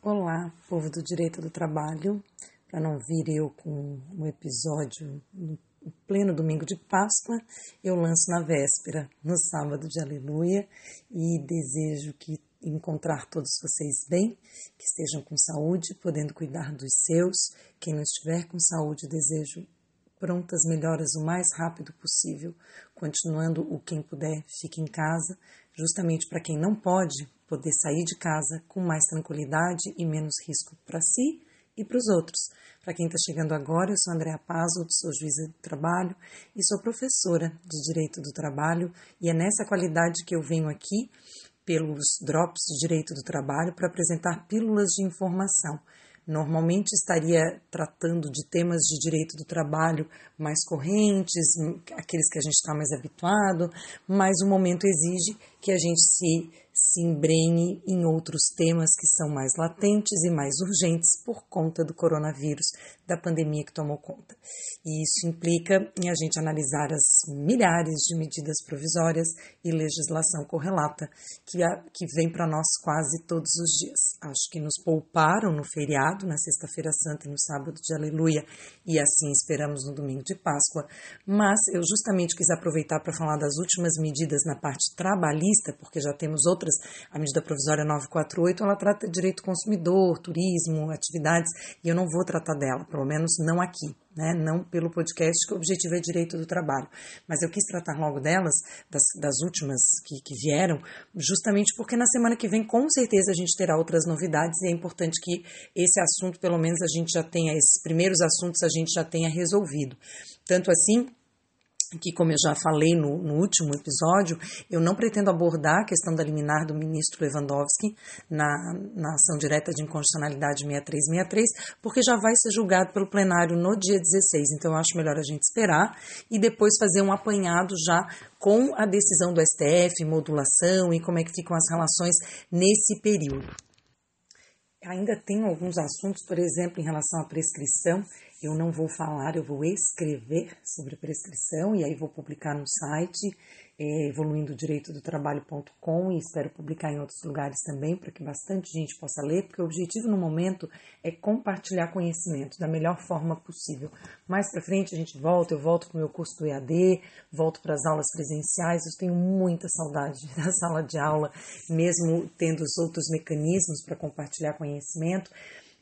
Olá, povo do direito do trabalho. Para não vir eu com um episódio no pleno domingo de Páscoa, eu lanço na véspera, no sábado de Aleluia, e desejo que encontrar todos vocês bem, que estejam com saúde, podendo cuidar dos seus. Quem não estiver com saúde, desejo prontas melhoras o mais rápido possível, continuando o quem puder fique em casa, justamente para quem não pode poder sair de casa com mais tranquilidade e menos risco para si e para os outros. Para quem está chegando agora, eu sou Andréa Pazzo, sou juíza do trabalho e sou professora de Direito do Trabalho e é nessa qualidade que eu venho aqui pelos Drops de Direito do Trabalho para apresentar pílulas de informação Normalmente estaria tratando de temas de direito do trabalho mais correntes, aqueles que a gente está mais habituado, mas o momento exige que a gente se se embrenhe em outros temas que são mais latentes e mais urgentes por conta do coronavírus, da pandemia que tomou conta. E isso implica em a gente analisar as milhares de medidas provisórias e legislação correlata que, a, que vem para nós quase todos os dias. Acho que nos pouparam no feriado, na Sexta-feira Santa e no sábado de Aleluia, e assim esperamos no domingo de Páscoa, mas eu justamente quis aproveitar para falar das últimas medidas na parte trabalhista, porque já temos outras. A medida provisória 948, ela trata direito consumidor, turismo, atividades, e eu não vou tratar dela, pelo menos não aqui. Né, não pelo podcast, que o objetivo é direito do trabalho. Mas eu quis tratar logo delas, das, das últimas que, que, vieram, justamente porque na semana que vem, com certeza, a gente terá outras novidades e é importante que esse assunto, pelo menos, a gente já tenha, esses primeiros assuntos a gente já tenha resolvido. Tanto assim que, como eu já falei no, no, último episódio, eu não pretendo abordar a questão da liminar do ministro Lewandowski na, na ação direta de inconstitucionalidade 6363, porque já vai ser julgado pelo plenário no dia 16. Então, eu acho melhor a gente esperar e depois fazer um apanhado já com a decisão do STF, modulação e como é que ficam as relações nesse período. Ainda tem alguns assuntos, por exemplo, em relação à prescrição, eu não vou falar, eu vou escrever sobre prescrição e aí vou publicar no site é, evoluindodireitodotrabalho.com e espero publicar em outros lugares também para que bastante gente possa ler, porque o objetivo no momento é compartilhar conhecimento da melhor forma possível. Mais para frente a gente volta, eu volto para o meu curso do EAD, volto para as aulas presenciais, eu tenho muita saudade da sala de aula, mesmo tendo os outros mecanismos para compartilhar conhecimento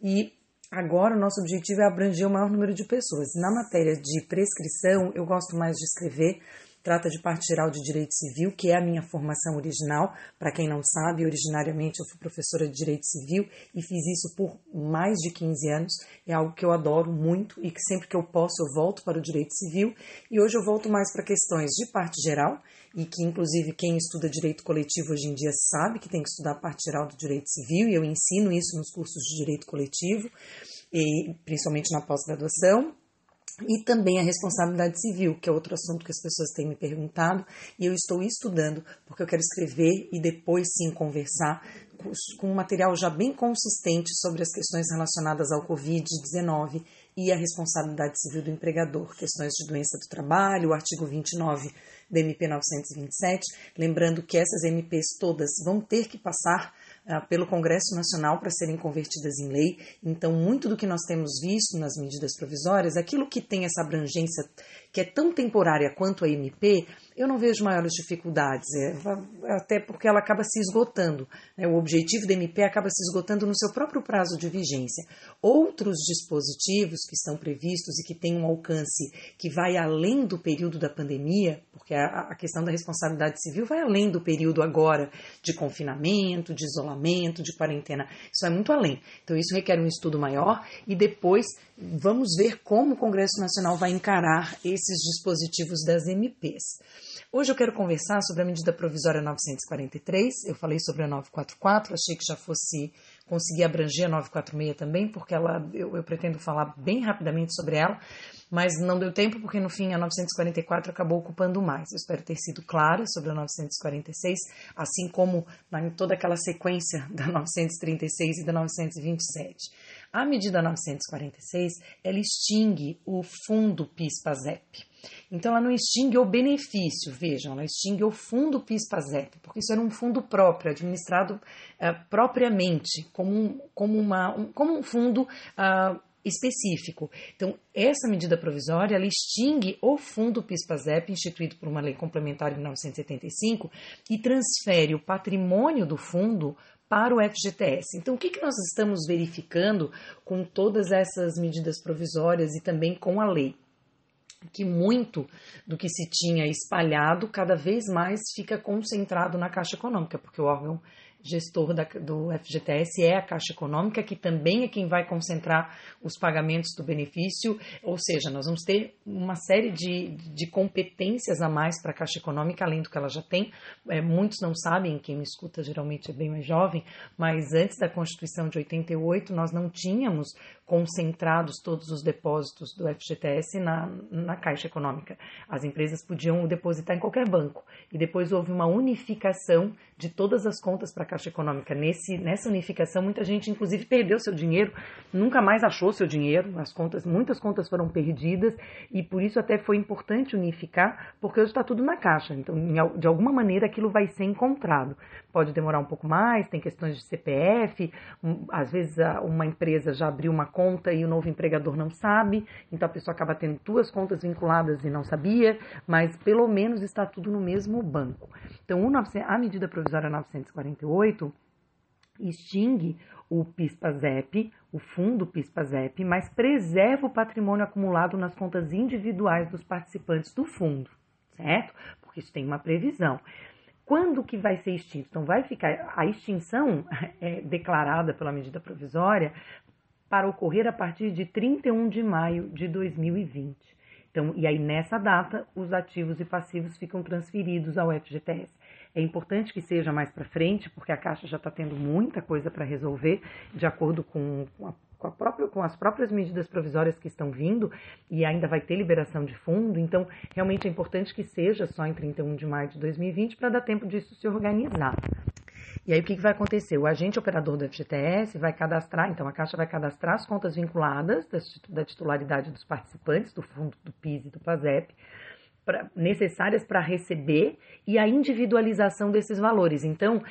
e Agora, o nosso objetivo é abranger o maior número de pessoas. Na matéria de prescrição, eu gosto mais de escrever. Trata de parte geral de direito civil, que é a minha formação original. Para quem não sabe, originariamente eu fui professora de direito civil e fiz isso por mais de 15 anos. É algo que eu adoro muito e que sempre que eu posso eu volto para o direito civil. E hoje eu volto mais para questões de parte geral e que inclusive quem estuda direito coletivo hoje em dia sabe que tem que estudar parte geral do direito civil, e eu ensino isso nos cursos de direito coletivo, e principalmente na pós-graduação, e também a responsabilidade civil, que é outro assunto que as pessoas têm me perguntado, e eu estou estudando, porque eu quero escrever e depois sim conversar com um material já bem consistente sobre as questões relacionadas ao Covid-19 e a responsabilidade civil do empregador, questões de doença do trabalho, o artigo 29 da MP 927, lembrando que essas MPs todas vão ter que passar pelo Congresso Nacional para serem convertidas em lei. Então, muito do que nós temos visto nas medidas provisórias, aquilo que tem essa abrangência que é tão temporária quanto a MP, eu não vejo maiores dificuldades, é, até porque ela acaba se esgotando. Né? O objetivo da MP acaba se esgotando no seu próprio prazo de vigência. Outros dispositivos que estão previstos e que têm um alcance que vai além do período da pandemia, porque a, questão da responsabilidade civil vai além do período agora de confinamento, de isolamento, de quarentena. Isso é muito além. Então, isso requer um estudo maior e depois vamos ver como o Congresso Nacional vai encarar esses dispositivos das MPs. Hoje eu quero conversar sobre a medida provisória 943. Eu falei sobre a 944, achei que já fosse conseguir abranger a 946 também, porque ela, eu, eu pretendo falar bem rapidamente sobre ela, mas não deu tempo porque no fim a 944 acabou ocupando mais. Eu espero ter sido clara sobre a 946, assim como em toda aquela sequência da 936 e da 927. A medida 946, ela extingue o fundo PIS-PASEP. Então ela não extingue o benefício, vejam, ela extingue o fundo PIS-PASEP, porque isso era um fundo próprio, administrado uh, propriamente, como um, como uma, um, como um fundo uh, específico. Então, essa medida provisória ela extingue o fundo PIS-PASEP, instituído por uma lei complementar em 1975, e transfere o patrimônio do fundo para o FGTS. Então, o que, que nós estamos verificando com todas essas medidas provisórias e também com a lei? Que muito do que se tinha espalhado cada vez mais fica concentrado na Caixa Econômica, porque o órgão gestor da, do FGTS é a Caixa Econômica, que também é quem vai concentrar os pagamentos do benefício, ou seja, nós vamos ter uma série de, de competências a mais para a Caixa Econômica, além do que ela já tem. É, muitos não sabem, quem me escuta geralmente é bem mais jovem, mas antes da Constituição de 88, nós não tínhamos concentrados todos os depósitos do FGTS na, na Caixa Econômica. As empresas podiam depositar em qualquer banco. E depois houve uma unificação de todas as contas para a Caixa Econômica. Nesse, nessa unificação, muita gente, inclusive, perdeu seu dinheiro, nunca mais achou seu dinheiro. As contas, muitas contas foram perdidas e por isso até foi importante unificar, porque hoje está tudo na Caixa. Então, de alguma maneira, aquilo vai ser encontrado. Pode demorar um pouco mais, tem questões de CPF, às vezes uma empresa já abriu uma conta e o novo empregador não sabe, então a pessoa acaba tendo duas contas vinculadas e não sabia, mas pelo menos está tudo no mesmo banco. Então, a medida provisória 948 extingue o PIS-PASEP, o fundo PIS-PASEP, mas preserva o patrimônio acumulado nas contas individuais dos participantes do fundo, certo? Porque isso tem uma previsão. Quando que vai ser extinto? Então, vai ficar a extinção é declarada pela medida provisória para ocorrer a partir de 31 de maio de 2020. Então, e aí nessa data, os ativos e passivos ficam transferidos ao FGTS. É importante que seja mais para frente, porque a Caixa já está tendo muita coisa para resolver, de acordo com, a, com, a própria, com as próprias medidas provisórias que estão vindo, e ainda vai ter liberação de fundo. Então, realmente é importante que seja só em 31 de maio de 2020 para dar tempo disso se organizar. E aí o que, que vai acontecer? O agente operador do FGTS vai cadastrar, então a Caixa vai cadastrar as contas vinculadas da titularidade dos participantes do fundo do PIS e do PASEP, pra, necessárias para receber e a individualização desses valores. Então,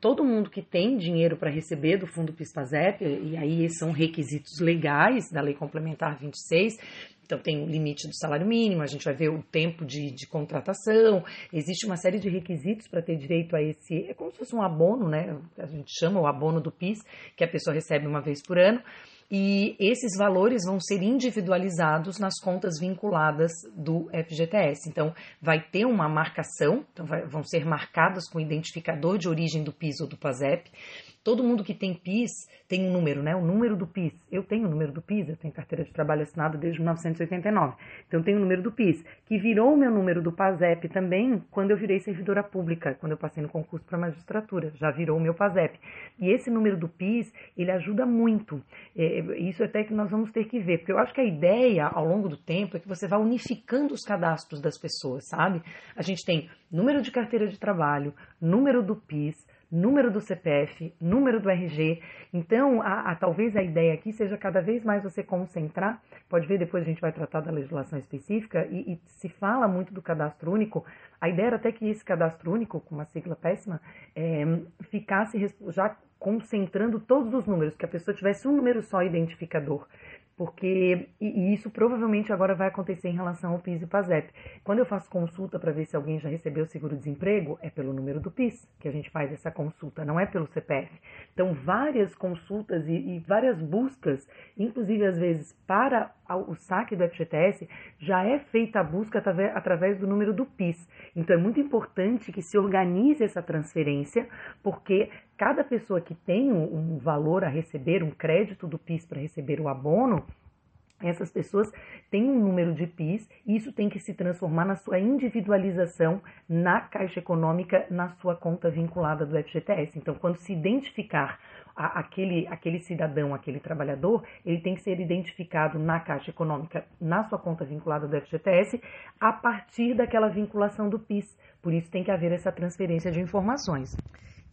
todo mundo que tem dinheiro para receber do fundo PIS-PASEP, e aí são requisitos legais da Lei Complementar 26, então, tem o limite do salário mínimo, a gente vai ver o tempo de, de contratação, existe uma série de requisitos para ter direito a esse. É como se fosse um abono, né? A gente chama o abono do PIS, que a pessoa recebe uma vez por ano. E esses valores vão ser individualizados nas contas vinculadas do FGTS. Então, vai ter uma marcação, então vai, vão ser marcadas com o identificador de origem do PIS ou do PASEP. Todo mundo que tem PIS tem um número, né? O número do PIS. Eu tenho o número do PIS, eu tenho carteira de trabalho assinada desde 1989. Então, eu tenho o número do PIS, que virou o meu número do PASEP também quando eu virei servidora pública, quando eu passei no concurso para magistratura. Já virou o meu PASEP. E esse número do PIS, ele ajuda muito. É, isso até que nós vamos ter que ver, porque eu acho que a ideia, ao longo do tempo, é que você vá unificando os cadastros das pessoas, sabe? A gente tem número de carteira de trabalho, número do PIS, número do CPF, número do RG. Então, a, a, talvez a ideia aqui seja cada vez mais você concentrar. Pode ver, depois a gente vai tratar da legislação específica e, e se fala muito do cadastro único. A ideia era até que esse cadastro único, com uma sigla péssima, é, ficasse já concentrando todos os números, que a pessoa tivesse um número só identificador porque e isso provavelmente agora vai acontecer em relação ao PIS e PASEP. Quando eu faço consulta para ver se alguém já recebeu seguro-desemprego, é pelo número do PIS que a gente faz essa consulta, não é pelo CPF. Então, várias consultas e, e várias buscas, inclusive às vezes para o saque do FGTS, já é feita a busca através, através do número do PIS. Então, é muito importante que se organize essa transferência, porque cada pessoa que tem um, valor a receber, um crédito do PIS para receber o abono, essas pessoas têm um número de PIS e isso tem que se transformar na sua individualização na Caixa Econômica, na sua conta vinculada do FGTS. Então, quando se identificar a, aquele, aquele cidadão, aquele trabalhador, ele tem que ser identificado na Caixa Econômica, na sua conta vinculada do FGTS, a partir daquela vinculação do PIS. Por isso tem que haver essa transferência de informações.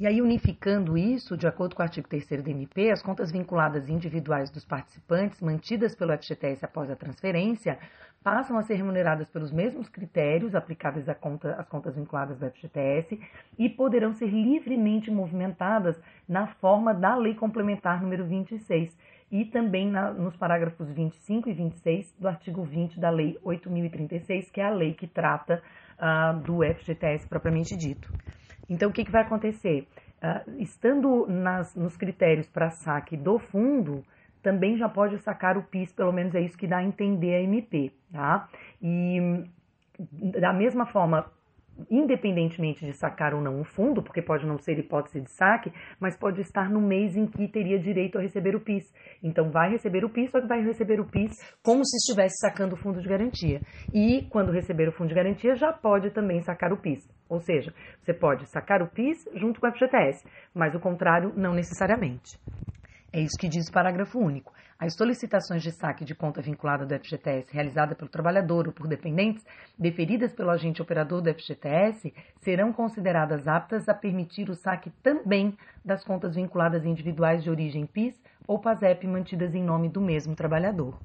E aí, unificando isso, de acordo com o artigo 3 do MP, as contas vinculadas individuais dos participantes, mantidas pelo FGTS após a transferência, passam a ser remuneradas pelos mesmos critérios aplicáveis conta, às contas vinculadas do FGTS e poderão ser livremente movimentadas na forma da Lei Complementar número 26 e também na, nos parágrafos 25 e 26 do artigo 20 da Lei 8036, que é a lei que trata uh, do FGTS propriamente dito. Então, o que, que vai acontecer? Uh, estando nas, nos critérios para saque do fundo, também já pode sacar o PIS, pelo menos é isso que dá a entender a MP, tá? E da mesma forma, independentemente de sacar ou não o fundo, porque pode não ser hipótese de saque, mas pode estar no mês em que teria direito a receber o PIS. Então vai receber o PIS, só que vai receber o PIS como se estivesse sacando o fundo de garantia. E quando receber o fundo de garantia, já pode também sacar o PIS. Ou seja, você pode sacar o PIS junto com o FGTS, mas o contrário não necessariamente. É isso que diz o parágrafo único. As solicitações de saque de conta vinculada do FGTS realizada pelo trabalhador ou por dependentes, deferidas pelo agente operador do FGTS, serão consideradas aptas a permitir o saque também das contas vinculadas individuais de origem PIS ou PASEP mantidas em nome do mesmo trabalhador.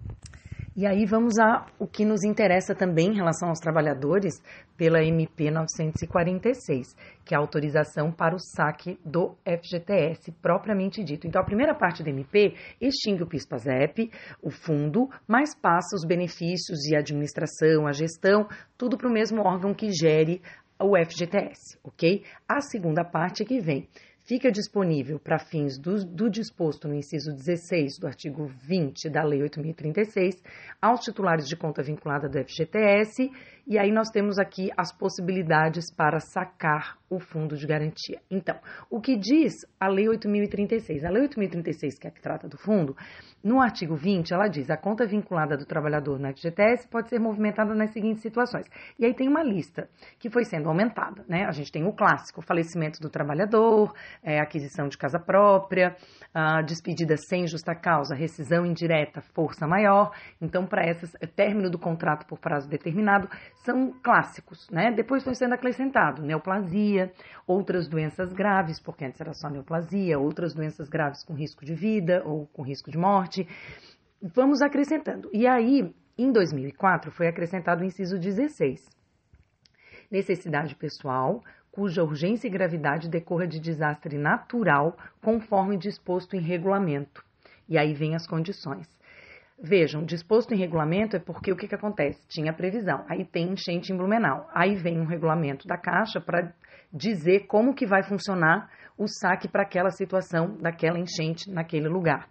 E aí vamos a o que nos interessa também em relação aos trabalhadores pela MP 946, que é a autorização para o saque do FGTS propriamente dito. Então a primeira parte da MP extingue o PIS/PASEP, o fundo, mas passa os benefícios e a administração, a gestão, tudo para o mesmo órgão que gere o FGTS, ok? A segunda parte que vem fica disponível para fins do, do, disposto no inciso 16 do artigo 20 da Lei 8.036 aos titulares de conta vinculada do FGTS, e aí nós temos aqui as possibilidades para sacar o fundo de garantia. Então, o que diz a Lei 8.036? A Lei 8.036, que é a que trata do fundo, no artigo 20, ela diz: a conta vinculada do trabalhador no FGTS pode ser movimentada nas seguintes situações. E aí tem uma lista que foi sendo aumentada, né? A gente tem o clássico: falecimento do trabalhador, é, aquisição de casa própria, despedida sem justa causa, rescisão indireta, força maior. Então, para essas, é, término do contrato por prazo determinado, são clássicos, né? Depois foi sendo acrescentado neoplasia, outras doenças graves, porque antes era só neoplasia, outras doenças graves com risco de vida ou com risco de morte. Vamos acrescentando. E aí, em 2004, foi acrescentado o inciso 16. Necessidade pessoal, cuja urgência e gravidade decorra de desastre natural, conforme disposto em regulamento. E aí vem as condições. Vejam, disposto em regulamento é porque o que, que acontece? Tinha previsão, aí tem enchente em Blumenau, aí vem um regulamento da Caixa para dizer como que vai funcionar o saque para aquela situação daquela enchente naquele lugar.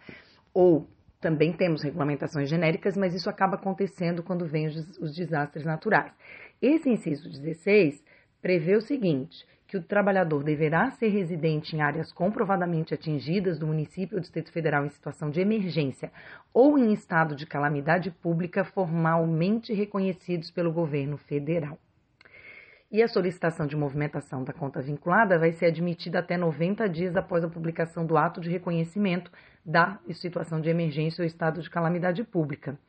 Ou também temos regulamentações genéricas, mas isso acaba acontecendo quando vem os, os desastres naturais. Esse inciso 16 prevê o seguinte: que o trabalhador deverá ser residente em áreas comprovadamente atingidas do município ou Distrito Federal em situação de emergência ou em estado de calamidade pública formalmente reconhecidos pelo governo federal. E a solicitação de movimentação da conta vinculada vai ser admitida até 90 dias após a publicação do ato de reconhecimento da situação de emergência ou estado de calamidade pública.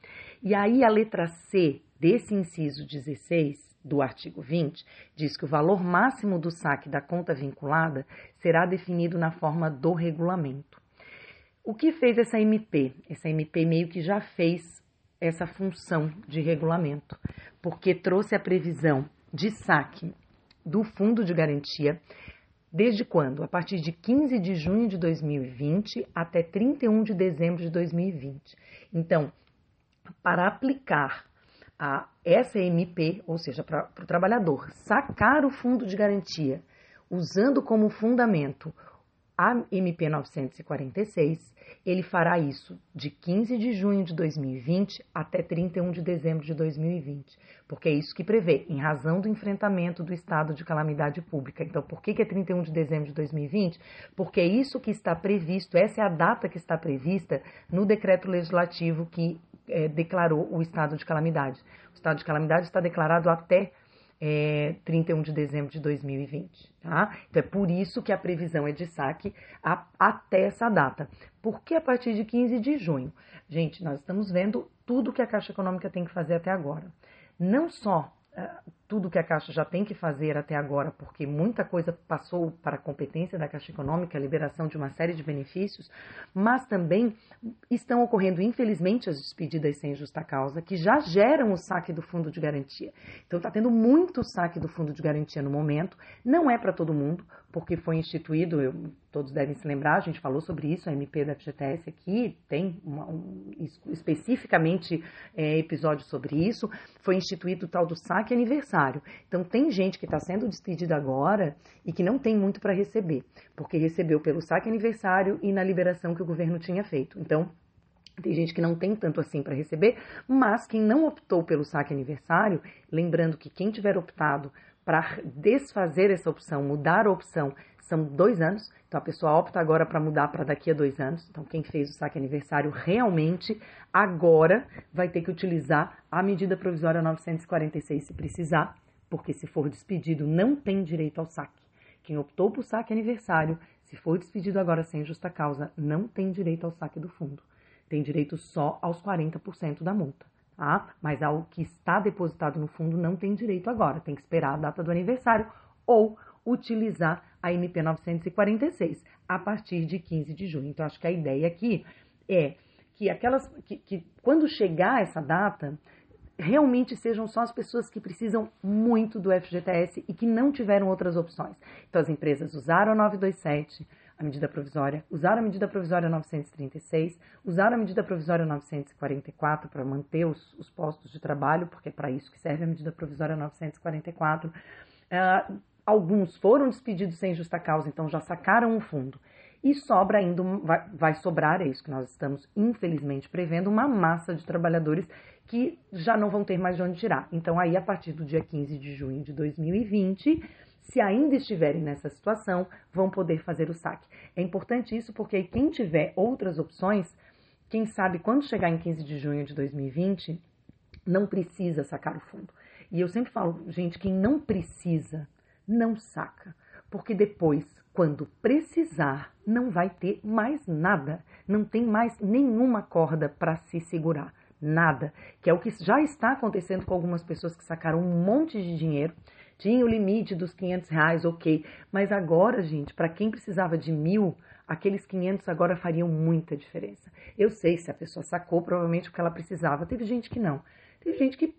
E aí a letra C desse inciso 16 do artigo 20 diz que o valor máximo do saque da conta vinculada será definido na forma do regulamento. O que fez essa MP? Essa MP meio que já fez essa função de regulamento, porque trouxe a previsão de saque do fundo de garantia desde quando? A partir de 15 de junho de 2020 até 31 de dezembro de 2020. Então, para aplicar a essa MP, ou seja, para o trabalhador sacar o fundo de garantia usando como fundamento a MP 946, ele fará isso de 15 de junho de 2020 até 31 de dezembro de 2020, porque é isso que prevê, em razão do enfrentamento do estado de calamidade pública. Então, por que, que é 31 de dezembro de 2020? Porque é isso que está previsto, essa é a data que está prevista no decreto legislativo que é, declarou o estado de calamidade. O estado de calamidade está declarado até é, 31 de dezembro de 2020. Tá? Então é por isso que a previsão é de saque a, até essa data. Por que a partir de 15 de junho? Gente, nós estamos vendo tudo que a Caixa Econômica tem que fazer até agora. Não só uh, tudo que a Caixa já tem que fazer até agora, porque muita coisa passou para a competência da Caixa Econômica, a liberação de uma série de benefícios, mas também estão ocorrendo, infelizmente, as despedidas sem justa causa, que já geram o saque do fundo de garantia. Então, está tendo muito saque do fundo de garantia no momento, não é para todo mundo, porque foi instituído, eu, todos devem se lembrar, a gente falou sobre isso, a MP da FGTS aqui tem uma, um, especificamente é, episódio sobre isso, foi instituído o tal do saque aniversário. Então tem gente que está sendo despedida agora e que não tem muito para receber, porque recebeu pelo saque aniversário e na liberação que o governo tinha feito. Então tem gente que não tem tanto assim para receber, mas quem não optou pelo saque aniversário, lembrando que quem tiver optado para desfazer essa opção, mudar a opção, são dois anos. Então a pessoa opta agora para mudar para daqui a dois anos. Então quem fez o saque aniversário realmente agora vai ter que utilizar a medida provisória 946 se precisar, porque se for despedido não tem direito ao saque. Quem optou por saque aniversário, se for despedido agora sem justa causa, não tem direito ao saque do fundo. Tem direito só aos 40% da multa tá? Mas ao que está depositado no fundo não tem direito agora, tem que esperar a data do aniversário ou utilizar a MP 946 a partir de 15 de junho. Então, acho que a ideia aqui é que aquelas que, que quando chegar essa data realmente sejam só as pessoas que precisam muito do FGTS e que não tiveram outras opções. Então, as empresas usaram a 927, a medida provisória, usaram a medida provisória 936, usaram a medida provisória 944 para manter os, os, postos de trabalho, porque é para isso que serve a medida provisória 944. Uh, alguns foram despedidos sem justa causa, então já sacaram o fundo. E sobra ainda, vai, vai sobrar, é isso que nós estamos infelizmente prevendo, uma massa de trabalhadores que já não vão ter mais de onde tirar. Então, aí, a partir do dia 15 de junho de 2020, se ainda estiverem nessa situação, vão poder fazer o saque. É importante isso porque quem tiver outras opções, quem sabe quando chegar em 15 de junho de 2020, não precisa sacar o fundo. E eu sempre falo, gente, quem não precisa, não saca. Porque depois, quando precisar, não vai ter mais nada. Não tem mais nenhuma corda para se segurar. Nada. Que é o que já está acontecendo com algumas pessoas que sacaram um monte de dinheiro tinha o limite dos 500 reais, ok. Mas agora, gente, para quem precisava de mil, aqueles 500 agora fariam muita diferença. Eu sei se a pessoa sacou, provavelmente porque ela precisava. Teve gente que não. Teve gente que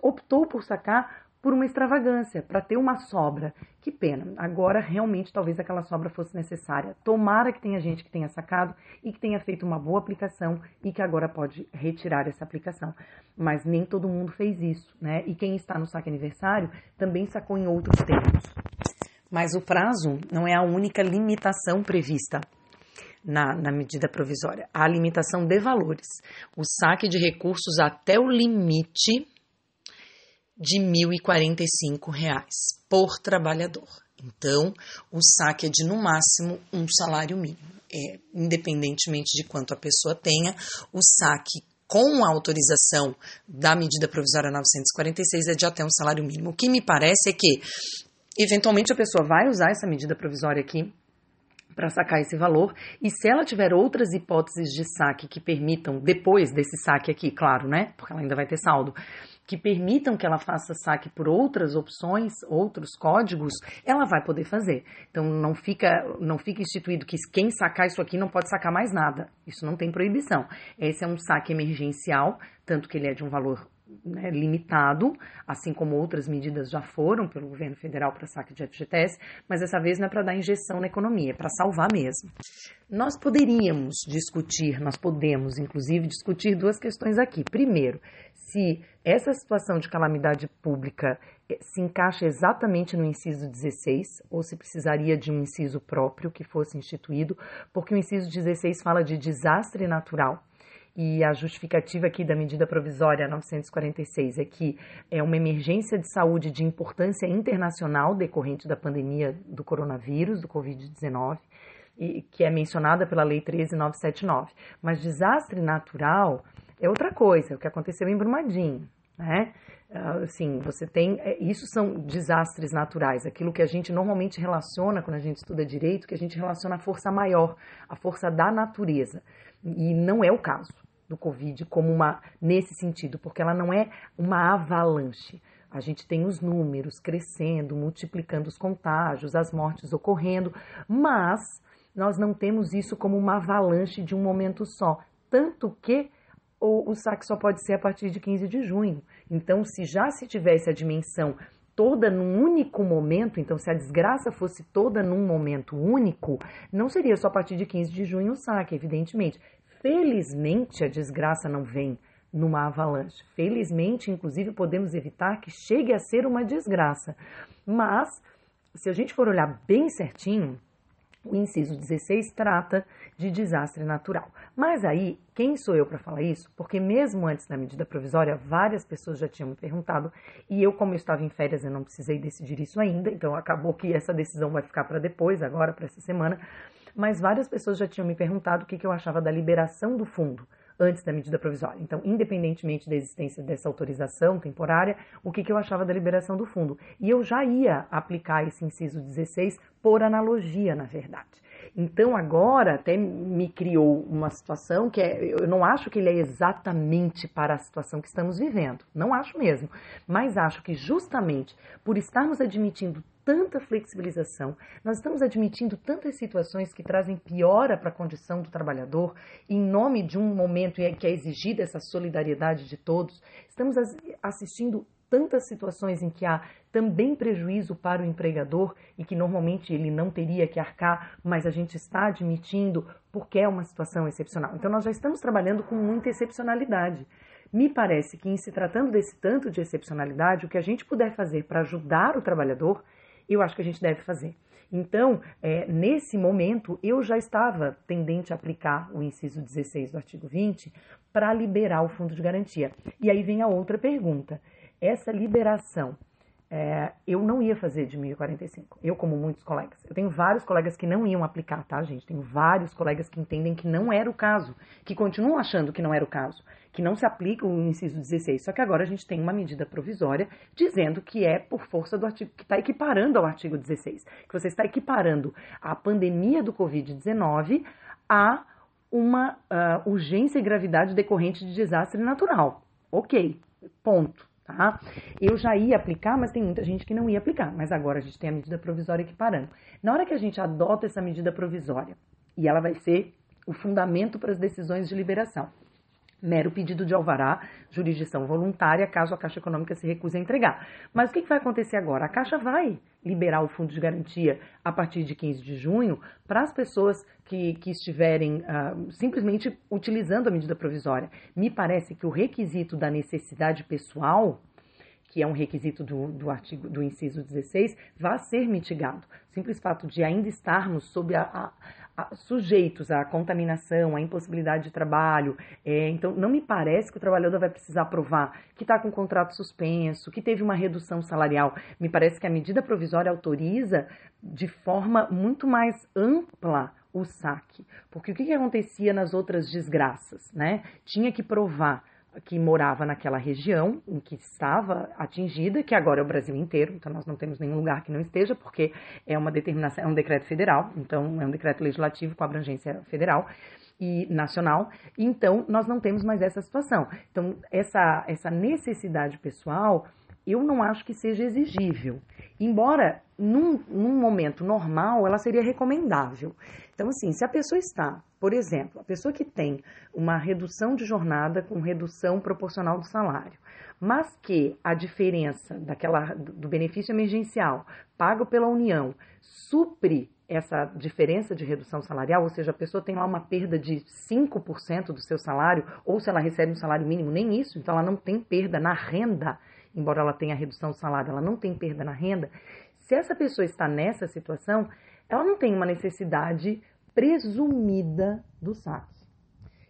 optou por sacar por uma extravagância, para ter uma sobra. Que pena. Agora, realmente, talvez aquela sobra fosse necessária. Tomara que tenha gente que tenha sacado e que tenha feito uma boa aplicação e que agora pode retirar essa aplicação. Mas nem todo mundo fez isso, né? E quem está no saque aniversário também sacou em outros termos. Mas o prazo não é a única limitação prevista na, na, medida provisória. Há limitação de valores. O saque de recursos até o limite de R$ 1.045 por trabalhador. Então, o saque é de no máximo um salário mínimo. É, independentemente de quanto a pessoa tenha, o saque com a autorização da medida provisória 946 é de até um salário mínimo. O que me parece é que, eventualmente, a pessoa vai usar essa medida provisória aqui para sacar esse valor. E se ela tiver outras hipóteses de saque que permitam, depois desse saque aqui, claro, né? Porque ela ainda vai ter saldo, que permitam que ela faça saque por outras opções, outros códigos, ela vai poder fazer. Então não fica, não fica instituído que quem sacar isso aqui não pode sacar mais nada. Isso não tem proibição. Esse é um saque emergencial, tanto que ele é de um valor né, limitado, assim como outras medidas já foram pelo governo federal para saque de FGTS, mas dessa vez não é para dar injeção na economia, é para salvar mesmo. Nós poderíamos discutir, nós podemos inclusive discutir duas questões aqui. Primeiro, se essa situação de calamidade pública eh, se encaixa exatamente no inciso 16 ou se precisaria de um inciso próprio que fosse instituído, porque o inciso 16 fala de desastre natural e a justificativa aqui da medida provisória 946 é que é uma emergência de saúde de importância internacional decorrente da pandemia do coronavírus, do Covid-19, e que é mencionada pela Lei 13979. Mas desastre natural é outra coisa, é o que aconteceu em Brumadinho, né? Assim, você tem. É, isso são desastres naturais, aquilo que a gente normalmente relaciona quando a gente estuda direito, que a gente relaciona a força maior, a força da natureza. E não é o caso do Covid como uma nesse sentido, porque ela não é uma avalanche. A gente tem os números crescendo, multiplicando os contágios, as mortes ocorrendo, mas nós não temos isso como uma avalanche de um momento só. Tanto que o, o saque só pode ser a partir de 15 de junho. Então, se já se tivesse a dimensão toda num único momento, então se a desgraça fosse toda num momento único, não seria só a partir de 15 de junho o saque, evidentemente. Felizmente a desgraça não vem numa avalanche. Felizmente, inclusive, podemos evitar que chegue a ser uma desgraça. Mas, se a gente for olhar bem certinho, o inciso 16 trata de desastre natural. Mas aí, quem sou eu para falar isso? Porque mesmo antes da medida provisória, várias pessoas já tinham me perguntado, e eu, como eu estava em férias, eu não precisei decidir isso ainda, então acabou que essa decisão vai ficar para depois, agora, para essa semana. Mas várias pessoas já tinham me perguntado o que, que eu achava da liberação do fundo antes da medida provisória. Então, independentemente da existência dessa autorização temporária, o que, que eu achava da liberação do fundo. E eu já ia aplicar esse inciso 16 por analogia, na verdade. Então, agora até me criou uma situação que é, eu não acho que ele é exatamente para a situação que estamos vivendo, não acho mesmo, mas acho que justamente por estarmos admitindo tanta flexibilização, nós estamos admitindo tantas situações que trazem piora para a condição do trabalhador, em nome de um momento em que é exigida essa solidariedade de todos, estamos assistindo tantas situações em que há também prejuízo para o empregador e que normalmente ele não teria que arcar, mas a gente está admitindo porque é uma situação excepcional. Então nós já estamos trabalhando com muita excepcionalidade. Me parece que, em se tratando desse tanto de excepcionalidade, o que a gente puder fazer para ajudar o trabalhador eu acho que a gente deve fazer. Então, é, nesse momento, eu já estava tendente a aplicar o inciso 16 do artigo 20 para liberar o fundo de garantia. E aí vem a outra pergunta. Essa liberação é, eu não ia fazer de 1045. Eu, como muitos colegas. Eu tenho vários colegas que não iam aplicar, tá, gente? Tenho vários colegas que entendem que não era o caso, que continuam achando que não era o caso, que não se aplica o inciso 16. Só que agora a gente tem uma medida provisória dizendo que é por força do artigo, que está equiparando ao artigo 16. Que você está equiparando a pandemia do Covid-19 a uma uh, urgência e gravidade decorrente de desastre natural. Ok, ponto tá? Eu já ia aplicar, mas tem muita gente que não ia aplicar. Mas agora a gente tem a medida provisória equiparando. Na hora que a gente adota essa medida provisória, e ela vai ser o fundamento para as decisões de liberação, mero pedido de alvará, jurisdição voluntária, caso a Caixa Econômica se recuse a entregar. Mas o que, vai acontecer agora? A Caixa vai liberar o fundo de garantia a partir de 15 de junho para as pessoas que, que estiverem uh, simplesmente utilizando a medida provisória. Me parece que o requisito da necessidade pessoal que é um requisito do, do artigo do inciso 16, vai ser mitigado. O simples fato de ainda estarmos sob a, a sujeitos à contaminação, à impossibilidade de trabalho. É, então, não me parece que o trabalhador vai precisar provar que está com o contrato suspenso, que teve uma redução salarial. Me parece que a medida provisória autoriza de forma muito mais ampla o saque. Porque o que, que acontecia nas outras desgraças? Né? Tinha que provar que morava naquela região em que estava atingida, que agora é o Brasil inteiro, então nós não temos nenhum lugar que não esteja, porque é uma determinação, é um decreto federal, então é um decreto legislativo com abrangência federal e nacional, então nós não temos mais essa situação. Então, essa, essa necessidade pessoal eu não acho que seja exigível. Embora num, num, momento normal ela seria recomendável. Então, assim, se a pessoa está, por exemplo, a pessoa que tem uma redução de jornada com redução proporcional do salário, mas que a diferença daquela do benefício emergencial pago pela União supre essa diferença de redução salarial, ou seja, a pessoa tem lá uma perda de 5% do seu salário, ou se ela recebe um salário mínimo, nem isso, então ela não tem perda na renda embora ela tenha redução do salário, ela não tem perda na renda. Se essa pessoa está nessa situação, ela não tem uma necessidade presumida do saque.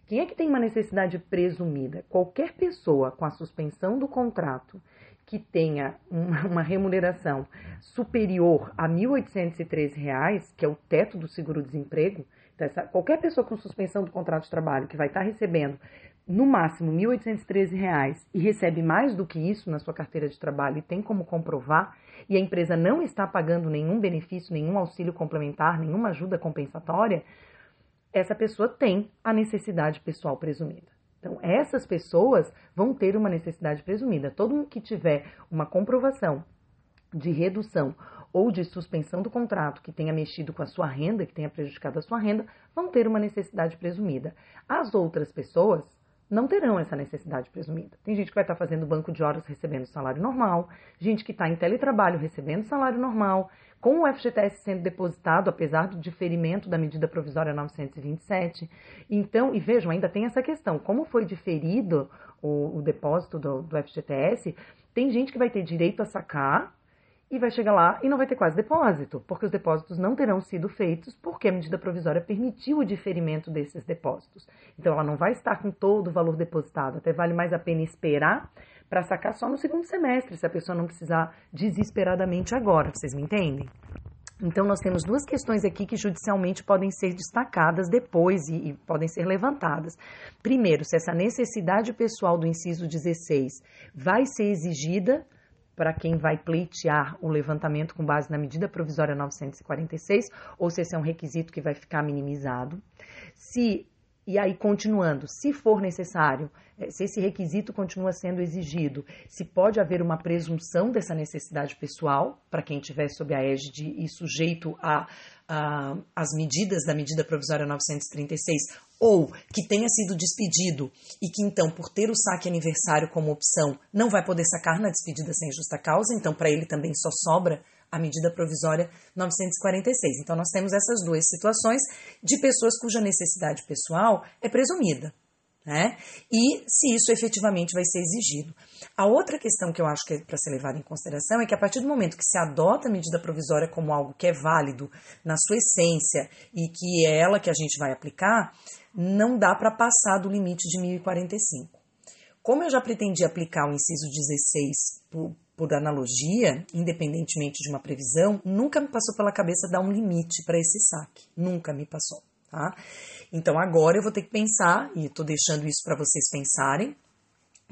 Quem é que tem uma necessidade presumida? Qualquer pessoa com a suspensão do contrato que tenha uma, remuneração superior a R$ 1.813, que é o teto do seguro-desemprego, então qualquer pessoa com suspensão do contrato de trabalho que vai estar recebendo no máximo R$ 1.813 e recebe mais do que isso na sua carteira de trabalho e tem como comprovar, e a empresa não está pagando nenhum benefício, nenhum auxílio complementar, nenhuma ajuda compensatória, essa pessoa tem a necessidade pessoal presumida. Então, essas pessoas vão ter uma necessidade presumida. Todo mundo que tiver uma comprovação de redução ou de suspensão do contrato que tenha mexido com a sua renda, que tenha prejudicado a sua renda, vão ter uma necessidade presumida. As outras pessoas não terão essa necessidade presumida. Tem gente que vai estar fazendo banco de horas recebendo salário normal, gente que está em teletrabalho recebendo salário normal, com o FGTS sendo depositado, apesar do diferimento da medida provisória 927. Então, e vejam, ainda tem essa questão: como foi diferido o, o depósito do, do FGTS, tem gente que vai ter direito a sacar e vai chegar lá e não vai ter quase depósito, porque os depósitos não terão sido feitos porque a medida provisória permitiu o diferimento desses depósitos. Então ela não vai estar com todo o valor depositado, até vale mais a pena esperar para sacar só no segundo semestre, se a pessoa não precisar desesperadamente agora, vocês me entendem? Então, nós temos duas questões aqui que judicialmente podem ser destacadas depois e, e, podem ser levantadas. Primeiro, se essa necessidade pessoal do inciso 16 vai ser exigida para quem vai pleitear o levantamento com base na medida provisória 946, ou se esse é um requisito que vai ficar minimizado. Se e aí, continuando, se for necessário, eh, se esse requisito continua sendo exigido, se pode haver uma presunção dessa necessidade pessoal para quem estiver sob a égide e sujeito as medidas da medida provisória 936, ou que tenha sido despedido e que então, por ter o saque aniversário como opção, não vai poder sacar na despedida sem justa causa, então para ele também só sobra a medida provisória 946. Então, nós temos essas duas situações de pessoas cuja necessidade pessoal é presumida. Né? E se isso efetivamente vai ser exigido. A outra questão que eu acho que é para ser levada em consideração é que a partir do momento que se adota a medida provisória como algo que é válido na sua essência e que é ela que a gente vai aplicar, não dá para passar do limite de 1045. Como eu já pretendi aplicar o inciso 16 por, por analogia, independentemente de uma previsão, nunca me passou pela cabeça dar um limite para esse saque. Nunca me passou, tá? Então agora eu vou ter que pensar, e estou deixando isso para vocês pensarem,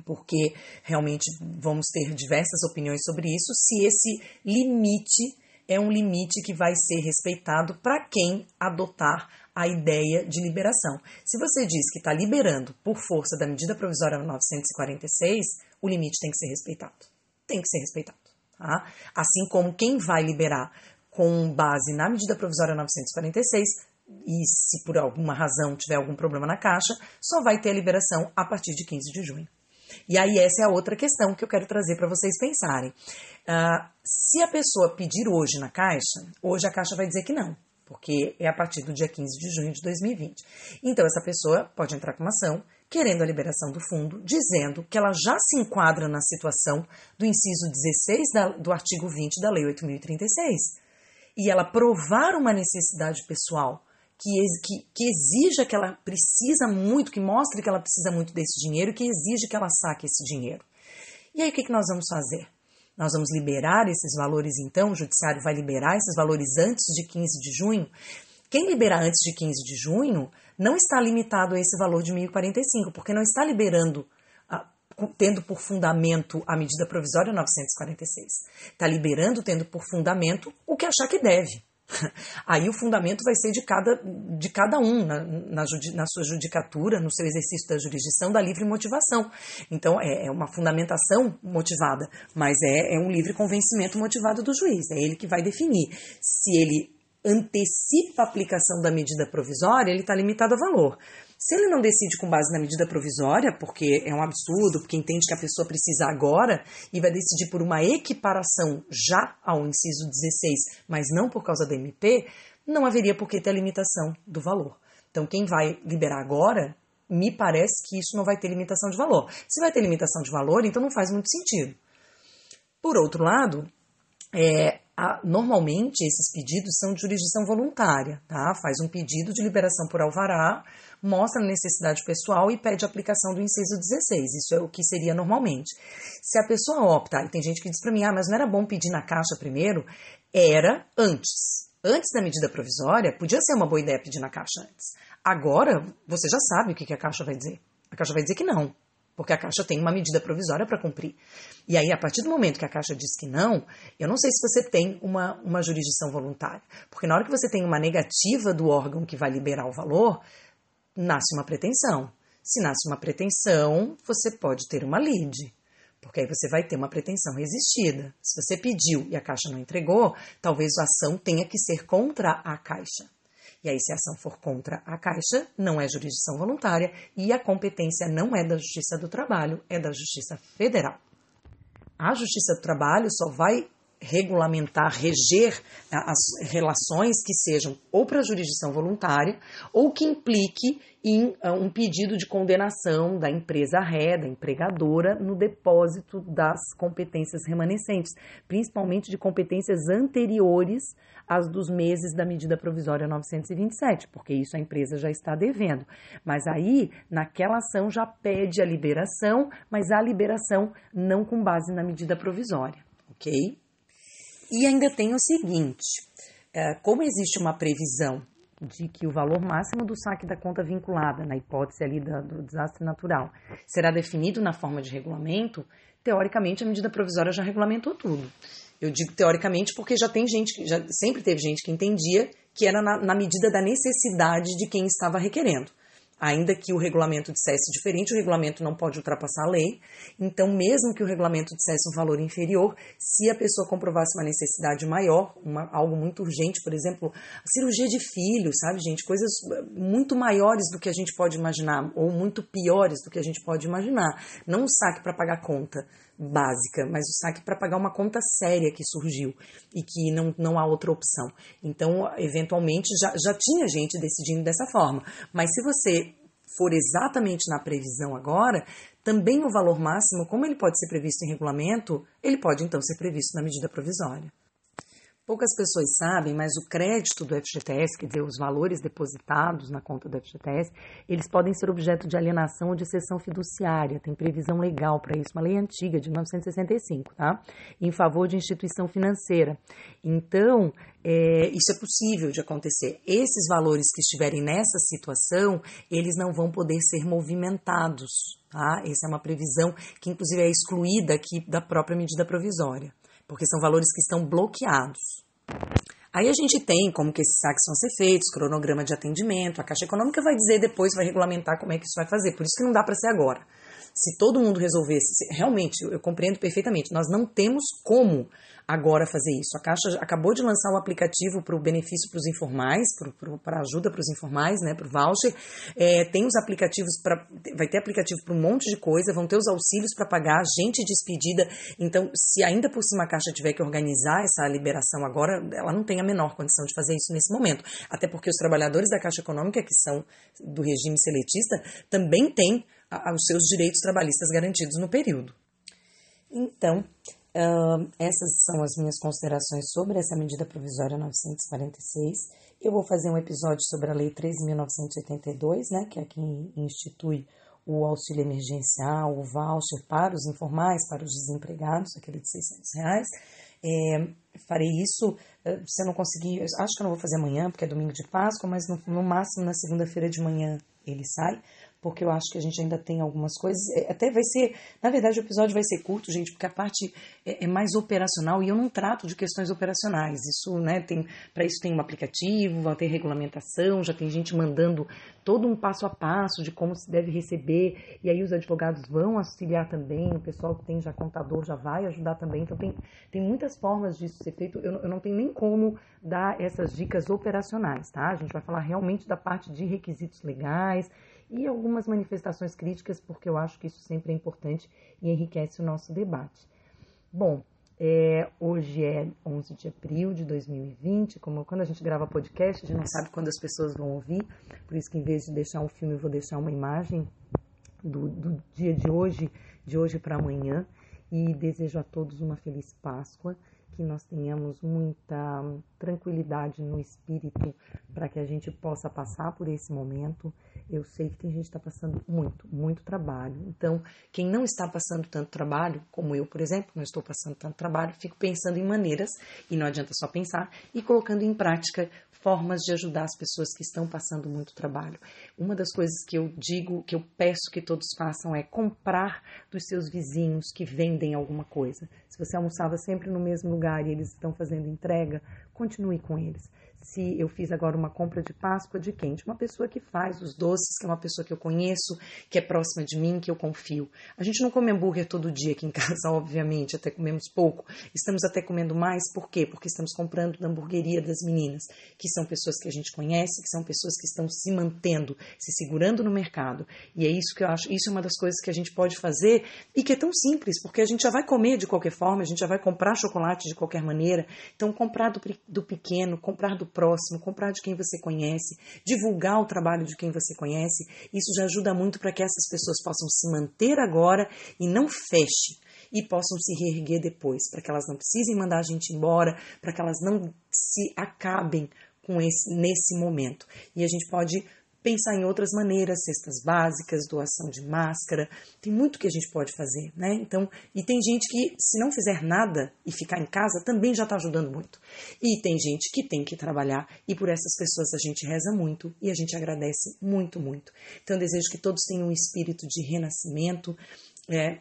porque realmente vamos ter diversas opiniões sobre isso, se esse limite é um limite que vai ser respeitado para quem adotar a ideia de liberação. Se você diz que está liberando por força da medida provisória 946, o limite tem que ser respeitado tem que ser respeitado. Tá? Assim como quem vai liberar com base na medida provisória 946 e se por alguma razão tiver algum problema na caixa, só vai ter a liberação a partir de 15 de junho. E aí essa é a outra questão que eu quero trazer para vocês pensarem. Uh, se a pessoa pedir hoje na caixa, hoje a caixa vai dizer que não, porque é a partir do dia 15 de junho de 2020. Então essa pessoa pode entrar com uma ação querendo a liberação do fundo, dizendo que ela já se enquadra na situação do inciso 16 da, do artigo 20 da Lei 8.036. E ela provar uma necessidade pessoal que, que, que, exija que ela precisa muito, que mostre que ela precisa muito desse dinheiro, que exige que ela saque esse dinheiro. E aí o que, que nós vamos fazer? Nós vamos liberar esses valores então, o judiciário vai liberar esses valores antes de 15 de junho. Quem liberar antes de 15 de junho não está limitado a esse valor de 1.045, porque não está liberando, tendo por fundamento a medida provisória 946. Está liberando, tendo por fundamento o que achar que deve. Aí o fundamento vai ser de cada, de cada um na, na, na, sua judicatura, no seu exercício da jurisdição, da livre motivação. Então é, é uma fundamentação motivada, mas é, é um livre convencimento motivado do juiz. É ele que vai definir se ele antecipa a aplicação da medida provisória, ele está limitado a valor. Se ele não decide com base na medida provisória, porque é um absurdo, porque entende que a pessoa precisa agora, e vai decidir por uma equiparação já ao inciso 16, mas não por causa da MP, não haveria por que ter a limitação do valor. Então, quem vai liberar agora, me parece que isso não vai ter limitação de valor. Se vai ter limitação de valor, então não faz muito sentido. Por outro lado, é, a, normalmente esses pedidos são de jurisdição voluntária, tá? Faz um pedido de liberação por alvará, mostra a necessidade pessoal e pede a aplicação do inciso 16. Isso é o que seria normalmente. Se a pessoa opta, e tem gente que diz para mim, ah, mas não era bom pedir na caixa primeiro? Era antes. Antes da medida provisória, podia ser uma boa ideia pedir na caixa antes. Agora, você já sabe o que a caixa vai dizer. A caixa vai dizer que não porque a Caixa tem uma medida provisória para cumprir. E aí, a partir do momento que a Caixa diz que não, eu não sei se você tem uma, uma jurisdição voluntária. Porque na hora que você tem uma negativa do órgão que vai liberar o valor, nasce uma pretensão. Se nasce uma pretensão, você pode ter uma lide, porque aí você vai ter uma pretensão resistida. Se você pediu e a Caixa não entregou, talvez a ação tenha que ser contra a Caixa. E aí, se a ação for contra a Caixa, não é jurisdição voluntária e a competência não é da Justiça do Trabalho, é da Justiça Federal. A Justiça do Trabalho só vai regulamentar, reger as relações que sejam ou para jurisdição voluntária ou que implique em ah, um pedido de condenação da empresa ré, da empregadora, no depósito das competências remanescentes, principalmente de competências anteriores às dos meses da medida provisória 927, porque isso a empresa já está devendo. Mas aí, naquela ação, já pede a liberação, mas a liberação não com base na medida provisória, ok? E ainda tem o seguinte: é, como existe uma previsão de que o valor máximo do saque da conta vinculada, na hipótese ali do desastre natural, será definido na forma de regulamento, teoricamente a medida provisória já regulamentou tudo. Eu digo teoricamente porque já tem gente, já sempre teve gente que entendia que era na, na medida da necessidade de quem estava requerendo ainda que o regulamento dissesse diferente, o regulamento não pode ultrapassar a lei. Então, mesmo que o regulamento dissesse um valor inferior, se a pessoa comprovasse uma necessidade maior, uma, algo muito urgente, por exemplo, cirurgia de filho, sabe, gente? Coisas muito maiores do que a gente pode imaginar, ou muito piores do que a gente pode imaginar. Não um saque para pagar conta básica, mas o saque para pagar uma conta séria que surgiu e que não, não há outra opção. Então, eventualmente, já, já tinha gente decidindo dessa forma. Mas se você for exatamente na previsão agora, também o valor máximo, como ele pode ser previsto em regulamento, ele pode então ser previsto na medida provisória. Poucas pessoas sabem, mas o crédito do FGTS, quer dizer, os valores depositados na conta do FGTS, eles podem ser objeto de alienação ou de cessão fiduciária. Tem previsão legal para isso, uma lei antiga de 1965, tá? Em favor de instituição financeira. Então, é, isso é possível de acontecer. Esses valores que estiverem nessa situação, eles não vão poder ser movimentados, tá? Essa é uma previsão que, inclusive, é excluída aqui da própria medida provisória porque são valores que estão bloqueados. Aí a gente tem como que esses saques vão ser feitos, cronograma de atendimento, a Caixa Econômica vai dizer depois, vai regulamentar como é que isso vai fazer, por isso que não dá para ser agora. Se todo mundo resolvesse, realmente, eu compreendo perfeitamente, nós não temos como agora fazer isso. A Caixa acabou de lançar o aplicativo para o benefício para os informais, para ajuda para os informais, né, para o voucher. É, tem os aplicativos para. Vai ter aplicativo para um monte de coisa, vão ter os auxílios para pagar, gente despedida. Então, se ainda por cima a Caixa tiver que organizar essa liberação agora, ela não tem a menor condição de fazer isso nesse momento. Até porque os trabalhadores da Caixa Econômica, que são do regime seletista, também têm os seus direitos trabalhistas garantidos no período. Então, essas são as minhas considerações sobre essa medida provisória 946. Eu vou fazer um episódio sobre a Lei 13.982, né, que é quem institui o auxílio emergencial, o voucher para os informais, para os desempregados, aquele de 600 reais. É, farei isso, se eu não conseguir, acho que eu não vou fazer amanhã, porque é domingo de Páscoa, mas no, no máximo na segunda-feira de manhã ele sai porque eu acho que a gente ainda tem algumas coisas. É, até vai ser, na verdade, o episódio vai ser curto, gente, porque a parte é, é mais operacional e eu não trato de questões operacionais. Isso, né, tem, para isso tem um aplicativo, vai ter regulamentação, já tem gente mandando todo um passo a passo de como se deve receber, e aí os advogados vão auxiliar também, o pessoal que tem já contador já vai ajudar também. Então, tem, tem muitas formas disso ser feito. Eu, eu não tenho nem como dar essas dicas operacionais, tá? A gente vai falar realmente da parte de requisitos legais e algumas manifestações críticas, porque eu acho que isso sempre é importante e enriquece o nosso debate. Bom, é, hoje é 11 de abril de 2020, como quando a gente grava podcast, a gente não sabe quando as pessoas vão ouvir, por isso que em vez de deixar um filme, eu vou deixar uma imagem do, do dia de hoje, de hoje para amanhã, e desejo a todos uma feliz Páscoa que nós tenhamos muita tranquilidade no espírito para que a gente possa passar por esse momento. Eu sei que tem gente que está passando muito, muito trabalho. Então, quem não está passando tanto trabalho, como eu, por exemplo, não estou passando tanto trabalho, fico pensando em maneiras, e não adianta só pensar, e colocando em prática formas de ajudar as pessoas que estão passando muito trabalho. Uma das coisas que eu digo, que eu peço que todos façam é comprar dos seus vizinhos que vendem alguma coisa. Se você almoçava sempre no mesmo lugar e eles estão fazendo entrega, continue com eles. Se eu fiz agora uma compra de Páscoa de quem? De uma pessoa que faz os doces, que é uma pessoa que eu conheço, que é próxima de mim, que eu confio. A gente não come hambúrguer todo dia aqui em casa, obviamente, até comemos pouco. Estamos até comendo mais, por quê? Porque estamos comprando da hamburgueria das meninas, que são pessoas que a gente conhece, que são pessoas que estão se mantendo, se segurando no mercado. E é isso que eu acho, isso é uma das coisas que a gente pode fazer e que é tão simples, porque a gente já vai comer de qualquer forma, a gente já vai comprar chocolate de qualquer maneira. Então, comprar do, do pequeno, comprar do próximo, comprar de quem você conhece, divulgar o trabalho de quem você conhece, isso já ajuda muito para que essas pessoas possam se manter agora e não feche e possam se reerguer depois, para que elas não precisem mandar a gente embora, para que elas não se acabem com esse nesse momento. E a gente pode pensar em outras maneiras, cestas básicas, doação de máscara, tem muito que a gente pode fazer, né? Então, e tem gente que se não fizer nada e ficar em casa também já está ajudando muito. E tem gente que tem que trabalhar e por essas pessoas a gente reza muito e a gente agradece muito, muito. Então, eu desejo que todos tenham um espírito de renascimento, é,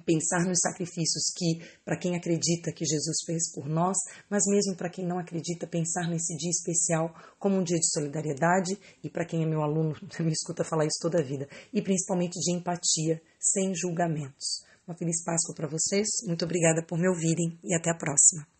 pensar nos sacrifícios que, para quem acredita que Jesus fez por nós, mas mesmo para quem não acredita, pensar nesse dia especial como um dia de solidariedade e para quem é meu aluno, me escuta falar isso toda a vida, e principalmente de empatia, sem julgamentos. Uma feliz Páscoa para vocês, muito obrigada por me ouvirem e até a próxima.